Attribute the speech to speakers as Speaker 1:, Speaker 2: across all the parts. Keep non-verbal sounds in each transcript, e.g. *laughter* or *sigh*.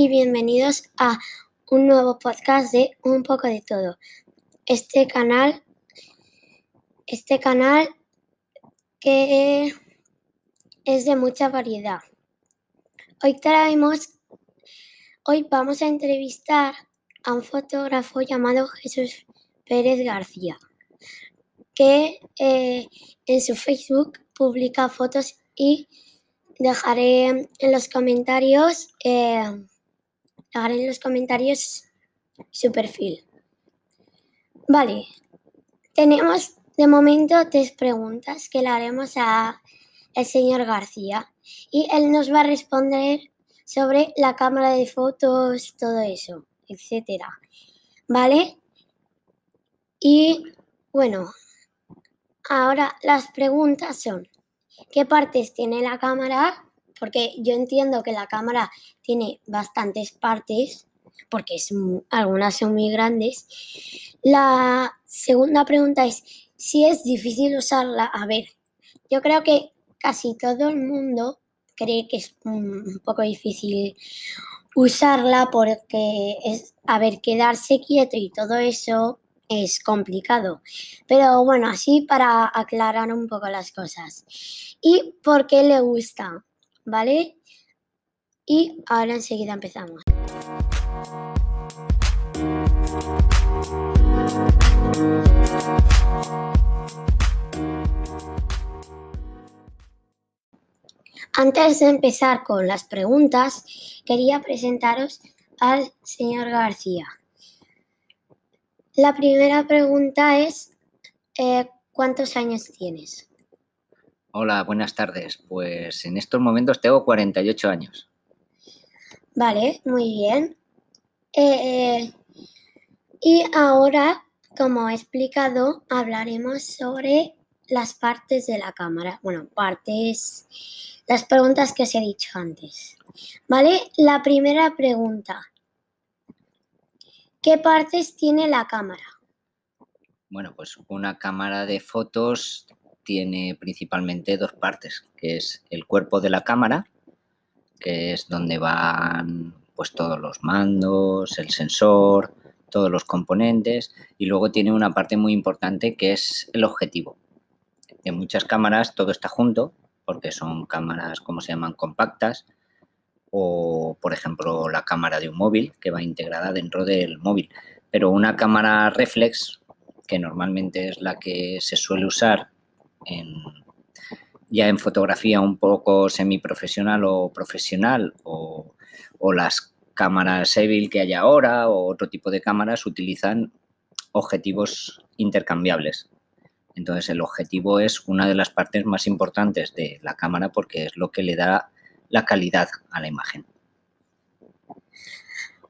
Speaker 1: y bienvenidos a un nuevo podcast de Un poco de todo. Este canal, este canal que es de mucha variedad. Hoy traemos, hoy vamos a entrevistar a un fotógrafo llamado Jesús Pérez García, que eh, en su Facebook publica fotos y dejaré en los comentarios, eh, dejaré en los comentarios su perfil. Vale, tenemos de momento tres preguntas que le haremos a el señor García y él nos va a responder sobre la cámara de fotos, todo eso, etcétera. ¿Vale? Y bueno, ahora las preguntas son, ¿qué partes tiene la cámara? Porque yo entiendo que la cámara tiene bastantes partes, porque algunas son muy grandes. La segunda pregunta es si es difícil usarla. A ver, yo creo que casi todo el mundo cree que es un poco difícil usarla porque es, a ver, quedarse quieto y todo eso es complicado. Pero bueno, así para aclarar un poco las cosas. ¿Y por qué le gusta? ¿Vale? Y ahora enseguida empezamos. Antes de empezar con las preguntas, quería presentaros al señor García. La primera pregunta es, eh, ¿cuántos años tienes?
Speaker 2: Hola, buenas tardes. Pues en estos momentos tengo 48 años.
Speaker 1: Vale, muy bien. Eh, y ahora, como he explicado, hablaremos sobre las partes de la cámara. Bueno, partes, las preguntas que os he dicho antes. ¿Vale? La primera pregunta. ¿Qué partes tiene la cámara?
Speaker 2: Bueno, pues una cámara de fotos tiene principalmente dos partes, que es el cuerpo de la cámara, que es donde van pues todos los mandos, el sensor, todos los componentes y luego tiene una parte muy importante que es el objetivo. En muchas cámaras todo está junto porque son cámaras, como se llaman, compactas o, por ejemplo, la cámara de un móvil que va integrada dentro del móvil. Pero una cámara reflex, que normalmente es la que se suele usar en, ya en fotografía un poco semiprofesional o profesional o, o las cámaras Evil que hay ahora o otro tipo de cámaras utilizan objetivos intercambiables. Entonces el objetivo es una de las partes más importantes de la cámara porque es lo que le da la calidad a la imagen.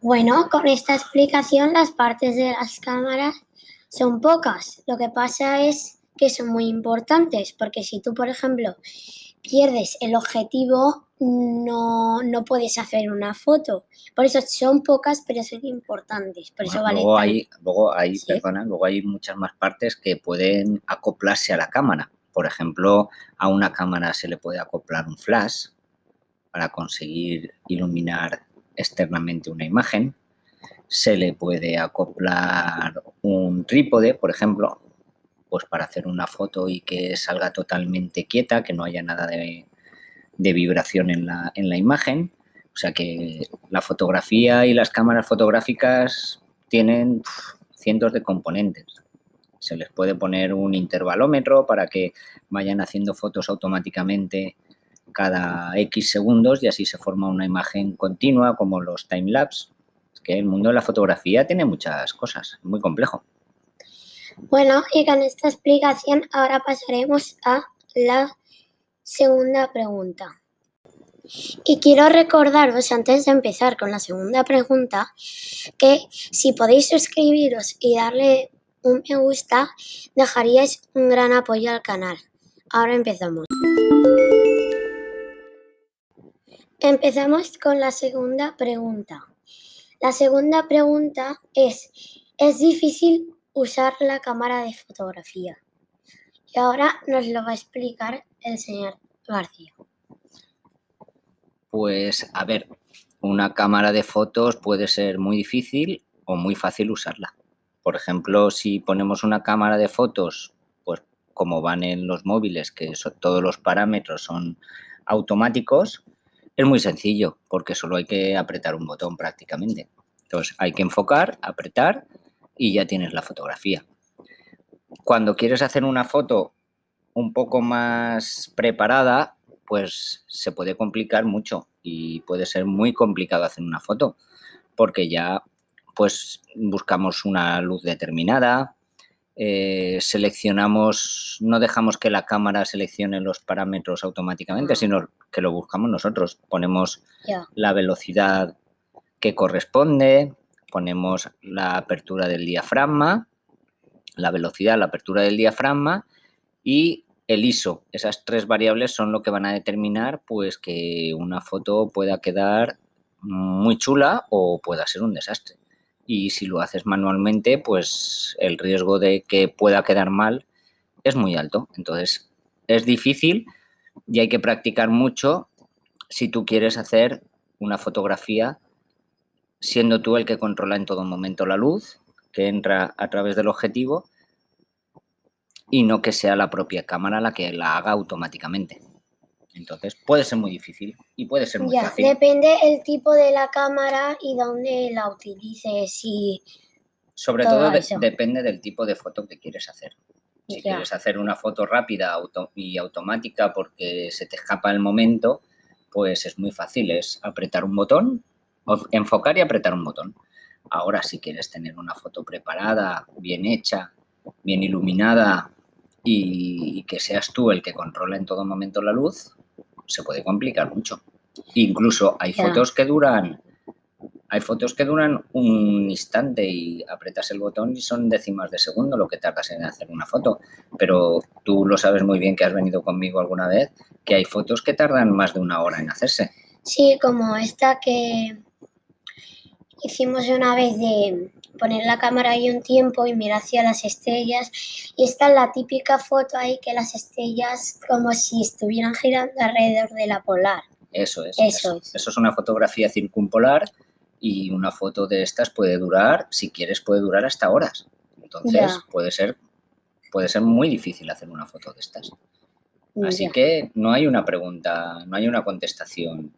Speaker 1: Bueno, con esta explicación las partes de las cámaras son pocas. Lo que pasa es que son muy importantes porque si tú, por ejemplo, pierdes el objetivo, no, no puedes hacer una foto. Por eso son pocas, pero son importantes. Por eso vale
Speaker 2: luego, hay, luego, hay, luego hay muchas más partes que pueden acoplarse a la cámara. Por ejemplo, a una cámara se le puede acoplar un flash para conseguir iluminar externamente una imagen. Se le puede acoplar un trípode, por ejemplo, pues para hacer una foto y que salga totalmente quieta, que no haya nada de, vibración en la, en la imagen. O sea que la fotografía y las cámaras fotográficas tienen cientos de componentes. Se les puede poner un intervalómetro para que vayan haciendo fotos automáticamente cada X segundos y así se forma una imagen continua como los timelapse. Es que el mundo de la fotografía tiene muchas cosas, muy complejo.
Speaker 1: Bueno, y con esta explicación ahora pasaremos a la segunda pregunta. Y quiero recordaros, antes de empezar con la segunda pregunta, que si podéis suscribiros y darle un me gusta, dejaríais un gran apoyo al canal. Ahora empezamos. Empezamos con la segunda pregunta. La segunda pregunta es, ¿es difícil usar la cámara de fotografía. Y ahora nos lo va a explicar el señor García.
Speaker 2: Pues a ver, una cámara de fotos puede ser muy difícil o muy fácil usarla. Por ejemplo, si ponemos una cámara de fotos, pues como van en los móviles, que todos los parámetros son automáticos, es muy sencillo porque solo hay que apretar un botón prácticamente. Entonces hay que enfocar, apretar y ya tienes la fotografía. Cuando quieres hacer una foto un poco más preparada, pues se puede complicar mucho y puede ser muy complicado hacer una foto porque ya pues buscamos una luz determinada, eh, seleccionamos, no dejamos que la cámara seleccione los parámetros automáticamente, sino que lo buscamos nosotros. Ponemos la velocidad que corresponde, ponemos la apertura del diafragma, la velocidad, la apertura del diafragma y el ISO. Esas tres variables son lo que van a determinar pues que una foto pueda quedar muy chula o pueda ser un desastre. Y si lo haces manualmente, pues el riesgo de que pueda quedar mal es muy alto. Entonces, es difícil y hay que practicar mucho si tú quieres hacer una fotografía siendo tú el que controla en todo momento la luz que entra a través del objetivo y no que sea la propia cámara la que la haga automáticamente. Entonces puede ser muy difícil y puede ser muy fácil.
Speaker 1: Depende el tipo de la cámara y dónde la utilices y
Speaker 2: sobre todo depende del tipo de foto que quieres hacer. Si quieres hacer una foto rápida y automática porque se te escapa el momento, pues es muy fácil, es apretar un botón, enfocar y apretar un botón. Ahora si quieres tener una foto preparada, bien hecha, bien iluminada y, que seas tú el que controla en todo momento la luz, se puede complicar mucho. Incluso hay fotos que duran hay fotos que duran un instante y apretas el botón y son décimas de segundo lo que tardas en hacer una foto. Pero tú lo sabes muy bien que has venido conmigo alguna vez, que hay fotos que tardan más de una hora en hacerse.
Speaker 1: Sí, como esta que hicimos una vez de poner la cámara ahí un tiempo y mirar hacia las estrellas. Y está la típica foto ahí que las estrellas como si estuvieran girando alrededor de la polar.
Speaker 2: Eso es. Eso, es. Eso es una fotografía circumpolar y una foto de estas puede durar, si quieres, puede durar hasta horas. Entonces puede ser puede ser muy difícil hacer una foto de estas. Así que no hay una pregunta, no hay una contestación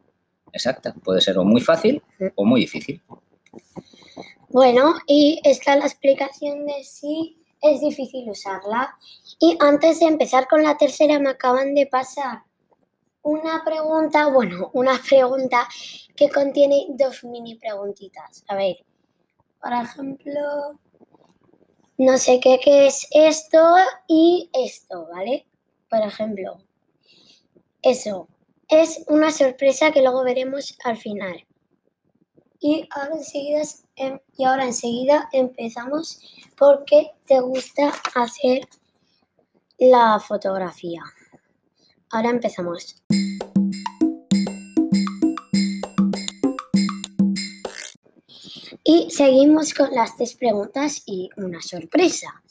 Speaker 2: exacta. Puede ser o muy fácil o muy difícil.
Speaker 1: Bueno, y está la explicación de si es difícil usarla. Y antes de empezar con la tercera me acaban de pasar una pregunta, bueno, una pregunta que contiene dos mini preguntitas. A ver, por ejemplo, no sé qué, qué es esto y esto, ¿vale? Por ejemplo, eso es una sorpresa que luego veremos al final. Y ahora enseguida, em, y ahora enseguida empezamos porque te gusta hacer la fotografía. Ahora empezamos. Y seguimos con las tres preguntas y una sorpresa.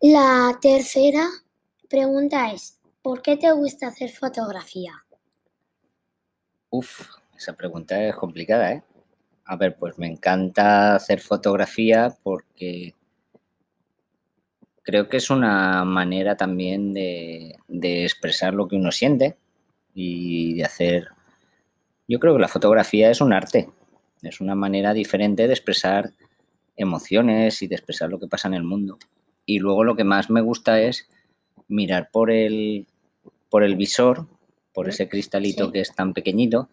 Speaker 1: La tercera pregunta es, ¿por qué te gusta hacer fotografía?
Speaker 2: Uf, esa pregunta es complicada, ¿eh? A ver, pues me encanta hacer fotografía porque creo que es una manera también de, de, expresar lo que uno siente y de hacer... Yo creo que la fotografía es un arte, es una manera diferente de expresar emociones y de expresar lo que pasa en el mundo. Y luego lo que más me gusta es mirar por el, por el visor, por ese cristalito que es tan pequeñito,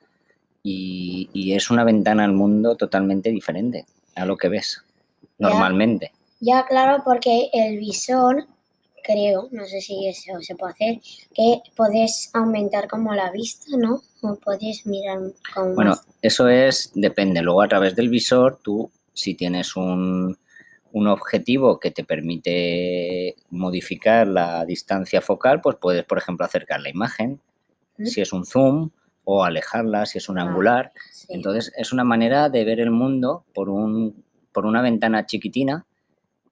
Speaker 2: y, es una ventana al mundo totalmente diferente a lo que ves normalmente.
Speaker 1: Ya, claro, porque el visor, creo, no sé si eso se puede hacer, que puedes aumentar como la vista, ¿no? O puedes mirar con
Speaker 2: Bueno, eso es, depende. Luego a través del visor, tú, si tienes un, un objetivo que te permite modificar la distancia focal, pues puedes, por ejemplo, acercar la imagen, si es un zoom, o alejarla, si es un ah, angular. Entonces, es una manera de ver el mundo por, un, por una ventana chiquitina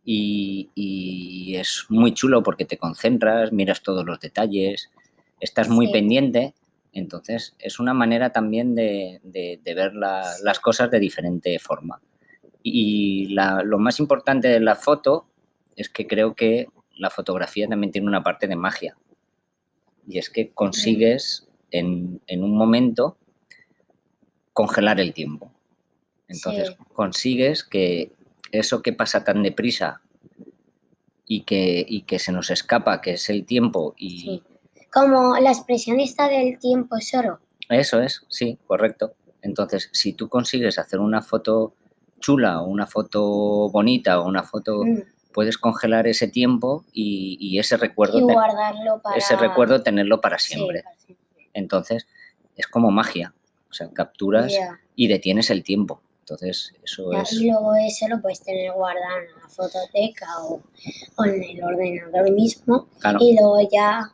Speaker 2: y, y, es muy chulo porque te concentras, miras todos los detalles, estás muy pendiente Entonces, es una manera también de, ver las cosas de diferente forma. Y lo más importante de la foto es que creo que la fotografía también tiene una parte de magia. Y es que consigues en, un momento congelar el tiempo. Entonces consigues que eso que pasa tan deprisa y que, y que se nos escapa, que es el tiempo y...
Speaker 1: Como la expresión esta del tiempo es oro.
Speaker 2: Eso es, sí, correcto. Entonces, si tú consigues hacer una foto chula o una foto bonita o una foto... Mm. Puedes congelar ese tiempo y, ese recuerdo...
Speaker 1: guardarlo para...
Speaker 2: Ese recuerdo tenerlo para siempre. Entonces, es como magia. O sea, capturas y detienes el tiempo. Entonces, eso es...
Speaker 1: Y luego eso lo puedes tener guardado en la fototeca o, en el ordenador mismo. Y luego ya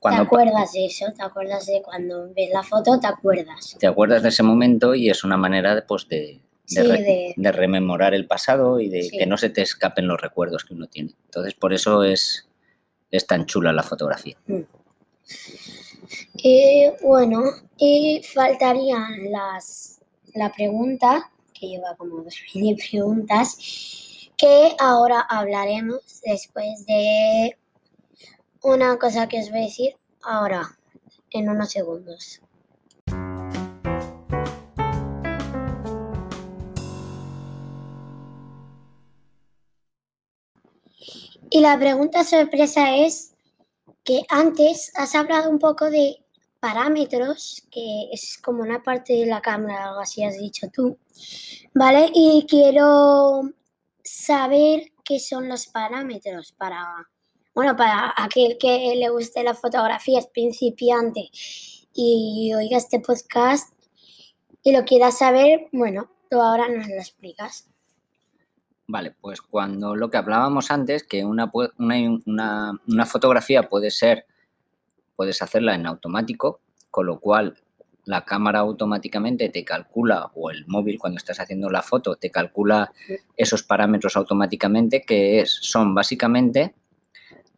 Speaker 1: te acuerdas de eso, te acuerdas de cuando ves la foto, te acuerdas.
Speaker 2: Te acuerdas de ese momento y es una manera pues, de, de, rememorar el pasado y de que no se te escapen los recuerdos que uno tiene. Entonces, por eso es, es tan chula la fotografía. Mm.
Speaker 1: Y bueno, y faltarían las, la pregunta, que lleva como dos *laughs* mini preguntas, que ahora hablaremos después de una cosa que os voy a decir ahora, en unos segundos. Y la pregunta sorpresa es que antes has hablado un poco de parámetros, que es como una parte de la cámara, algo así has dicho tú, ¿vale? Y quiero saber qué son los parámetros para, bueno, para aquel que le guste la fotografía, es principiante y oiga este podcast y lo quiera saber, bueno, tú ahora nos lo explicas.
Speaker 2: Vale, pues cuando lo que hablábamos antes, que una, una, fotografía puede ser, puedes hacerla en automático, con lo cual la cámara automáticamente te calcula, o el móvil cuando estás haciendo la foto, te calcula esos parámetros automáticamente, que es, son básicamente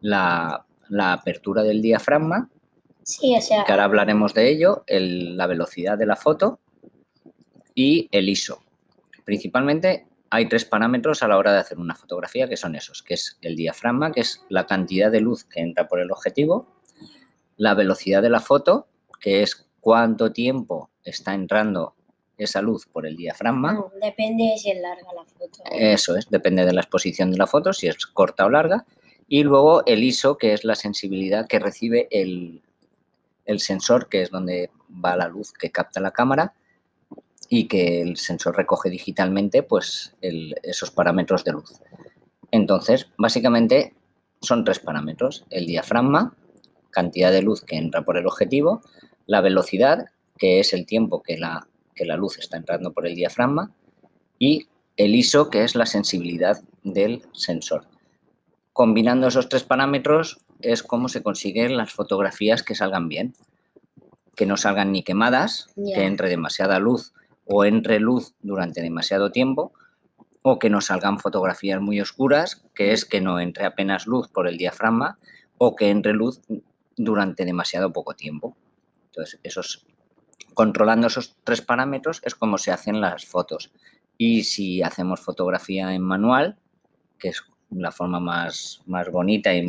Speaker 2: la, apertura del diafragma,
Speaker 1: sí, o sea,
Speaker 2: que ahora hablaremos de ello, la velocidad de la foto y el ISO. Principalmente hay tres parámetros a la hora de hacer una fotografía que son esos, que es el diafragma, que es la cantidad de luz que entra por el objetivo, la velocidad de la foto, que es cuánto tiempo está entrando esa luz por el diafragma.
Speaker 1: depende si es larga la foto.
Speaker 2: Eso es, depende de la exposición de la foto, si es corta o larga. Y luego el ISO, que es la sensibilidad que recibe el, el sensor, que es donde va la luz que capta la cámara y que el sensor recoge digitalmente pues, esos parámetros de luz. Entonces, básicamente son tres parámetros. El diafragma, cantidad de luz que entra por el objetivo, la velocidad, que es el tiempo que la, que la luz está entrando por el diafragma, y el ISO, que es la sensibilidad del sensor. Combinando esos tres parámetros es como se consiguen las fotografías que salgan bien, que no salgan ni quemadas, que entre demasiada luz o entre luz durante demasiado tiempo o que no salgan fotografías muy oscuras, que es que no entre apenas luz por el diafragma o que entre luz durante demasiado poco tiempo. Entonces, esos, controlando esos tres parámetros es como se hacen las fotos. Y si hacemos fotografía en manual, que es la forma más, más bonita y,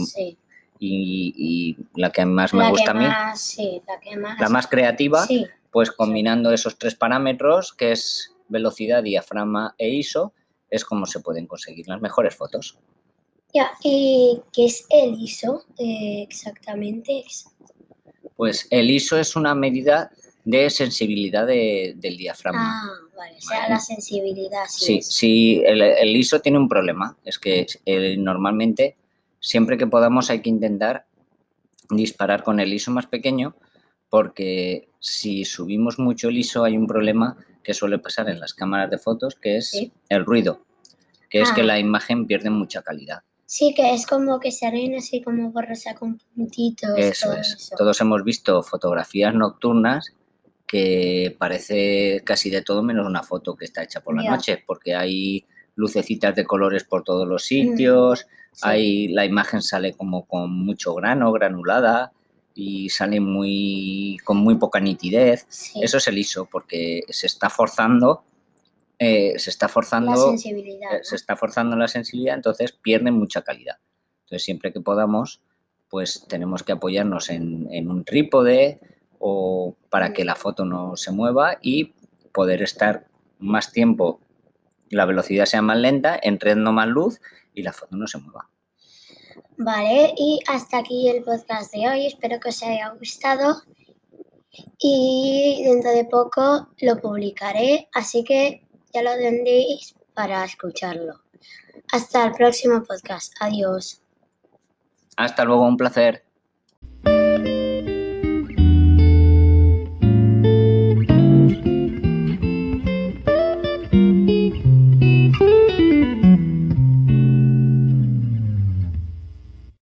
Speaker 2: y, la que más me gusta a mí, la, más, creativa, pues combinando esos tres parámetros, que es velocidad, diafragma e ISO, es como se pueden conseguir las mejores fotos.
Speaker 1: Ya, ¿y qué es el ISO eh, exactamente?
Speaker 2: Pues el ISO es una medida de sensibilidad del diafragma.
Speaker 1: Ah, vale, o sea, la sensibilidad.
Speaker 2: Sí, sí, el, ISO tiene un problema, es que normalmente siempre que podamos hay que intentar disparar con el ISO más pequeño porque si subimos mucho el ISO hay un problema que suele pasar en las cámaras de fotos, que es el ruido, que es que ah. la imagen pierde mucha calidad.
Speaker 1: Sí, que es como que se ven así como borrosa con puntitos.
Speaker 2: Eso es. Todos hemos visto fotografías nocturnas que parece casi de todo menos una foto que está hecha por la noche, porque hay lucecitas de colores por todos los sitios, hay, la imagen sale como con mucho grano, granulada, y sale muy con muy poca nitidez.
Speaker 1: Sí.
Speaker 2: Eso es el ISO, porque se está forzando, eh, se está
Speaker 1: la
Speaker 2: forzando,
Speaker 1: sensibilidad.
Speaker 2: eh,
Speaker 1: ¿no?
Speaker 2: se está forzando la sensibilidad, entonces pierde mucha calidad. Entonces siempre que podamos, pues tenemos que apoyarnos en, en un trípode o para que la foto no se mueva y poder estar más tiempo, la velocidad sea más lenta, entrando más luz y la foto no se mueva.
Speaker 1: Vale, y hasta aquí el podcast de hoy. Espero que os haya gustado. Y dentro de poco lo publicaré, así que ya lo tendréis para escucharlo. Hasta el próximo podcast. Adiós.
Speaker 2: Hasta luego, un placer.